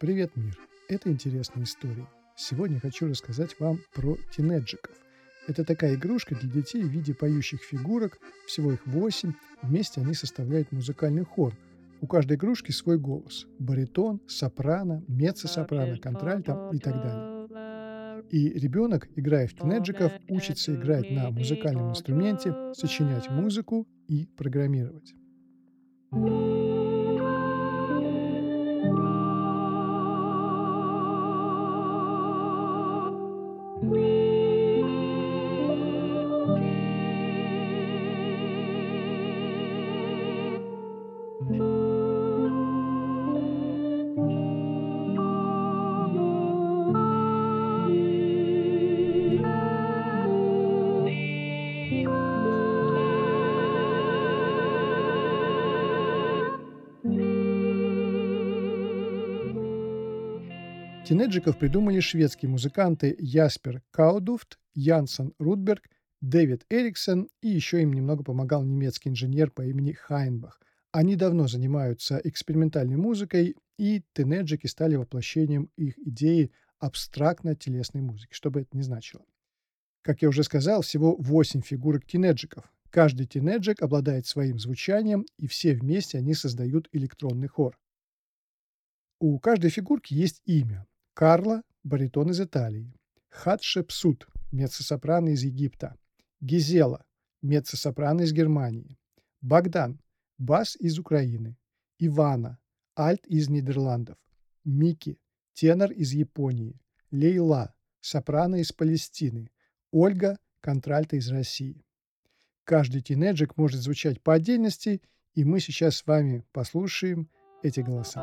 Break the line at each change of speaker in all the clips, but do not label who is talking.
Привет, мир! Это интересная история. Сегодня хочу рассказать вам про тинеджиков. Это такая игрушка для детей в виде поющих фигурок, всего их восемь. Вместе они составляют музыкальный хор. У каждой игрушки свой голос. Баритон, сопрано, меццо-сопрано, контральто и так далее. И ребенок, играя в тинеджиков, учится играть на музыкальном инструменте, сочинять музыку и программировать. Тинеджиков придумали шведские музыканты Яспер Каудуфт, Янсен Рудберг, Дэвид Эриксон и еще им немного помогал немецкий инженер по имени Хайнбах. Они давно занимаются экспериментальной музыкой, и тинеджики стали воплощением их идеи абстрактно-телесной музыки, что бы это ни значило. Как я уже сказал, всего 8 фигурок тинеджиков. Каждый тинеджик обладает своим звучанием, и все вместе они создают электронный хор. У каждой фигурки есть имя. Карла – баритон из Италии. Хатшепсут – меццо-сопрано из Египта. Гизела – меццо-сопрано из Германии. Богдан – бас из Украины. Ивана – альт из Нидерландов. Мики – тенор из Японии. Лейла – сопрано из Палестины. Ольга – контральта из России. Каждый тинеджик может звучать по отдельности, и мы сейчас с вами послушаем эти голоса.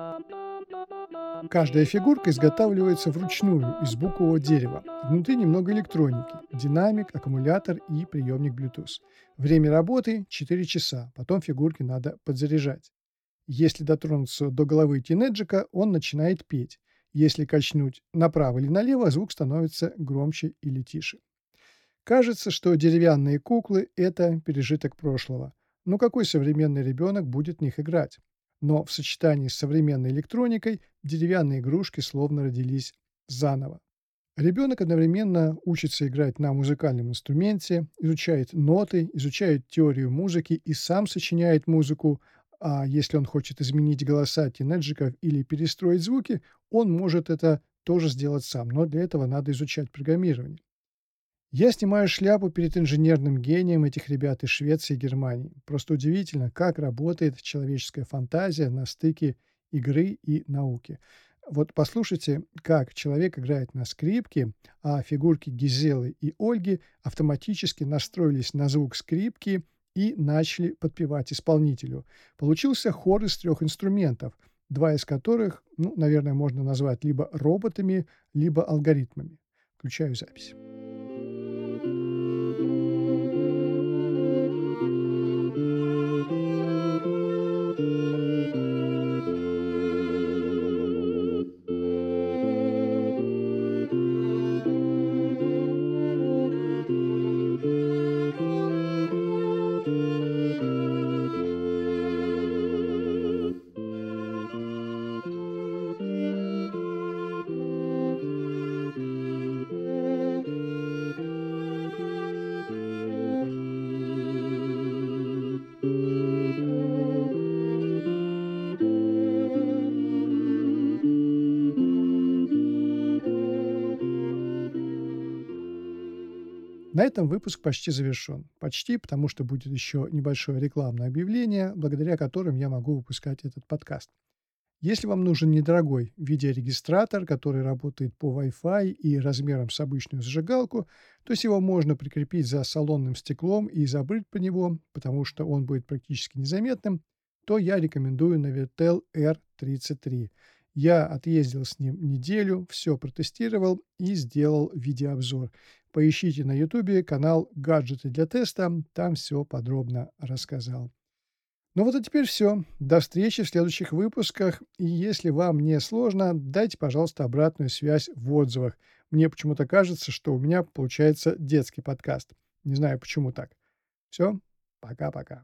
Каждая фигурка изготавливается вручную из букового дерева. Внутри немного электроники, динамик, аккумулятор и приемник Bluetooth. Время работы 4 часа, потом фигурки надо подзаряжать. Если дотронуться до головы тинеджика, он начинает петь. Если качнуть направо или налево, звук становится громче или тише. Кажется, что деревянные куклы – это пережиток прошлого – ну какой современный ребенок будет в них играть? Но в сочетании с современной электроникой деревянные игрушки словно родились заново. Ребенок одновременно учится играть на музыкальном инструменте, изучает ноты, изучает теорию музыки и сам сочиняет музыку, а если он хочет изменить голоса тинеджиков или перестроить звуки, он может это тоже сделать сам, но для этого надо изучать программирование. Я снимаю шляпу перед инженерным гением этих ребят из Швеции и Германии. Просто удивительно, как работает человеческая фантазия на стыке игры и науки. Вот послушайте, как человек играет на скрипке, а фигурки Гизелы и Ольги автоматически настроились на звук скрипки и начали подпевать исполнителю. Получился хор из трех инструментов, два из которых, ну, наверное, можно назвать либо роботами, либо алгоритмами. Включаю запись. На этом выпуск почти завершен. Почти, потому что будет еще небольшое рекламное объявление, благодаря которым я могу выпускать этот подкаст. Если вам нужен недорогой видеорегистратор, который работает по Wi-Fi и размером с обычную зажигалку, то есть его можно прикрепить за салонным стеклом и забыть про него, потому что он будет практически незаметным, то я рекомендую Navitel R33. Я отъездил с ним неделю, все протестировал и сделал видеообзор. Поищите на ютубе канал «Гаджеты для теста», там все подробно рассказал. Ну вот и теперь все. До встречи в следующих выпусках. И если вам не сложно, дайте, пожалуйста, обратную связь в отзывах. Мне почему-то кажется, что у меня получается детский подкаст. Не знаю, почему так. Все, пока-пока.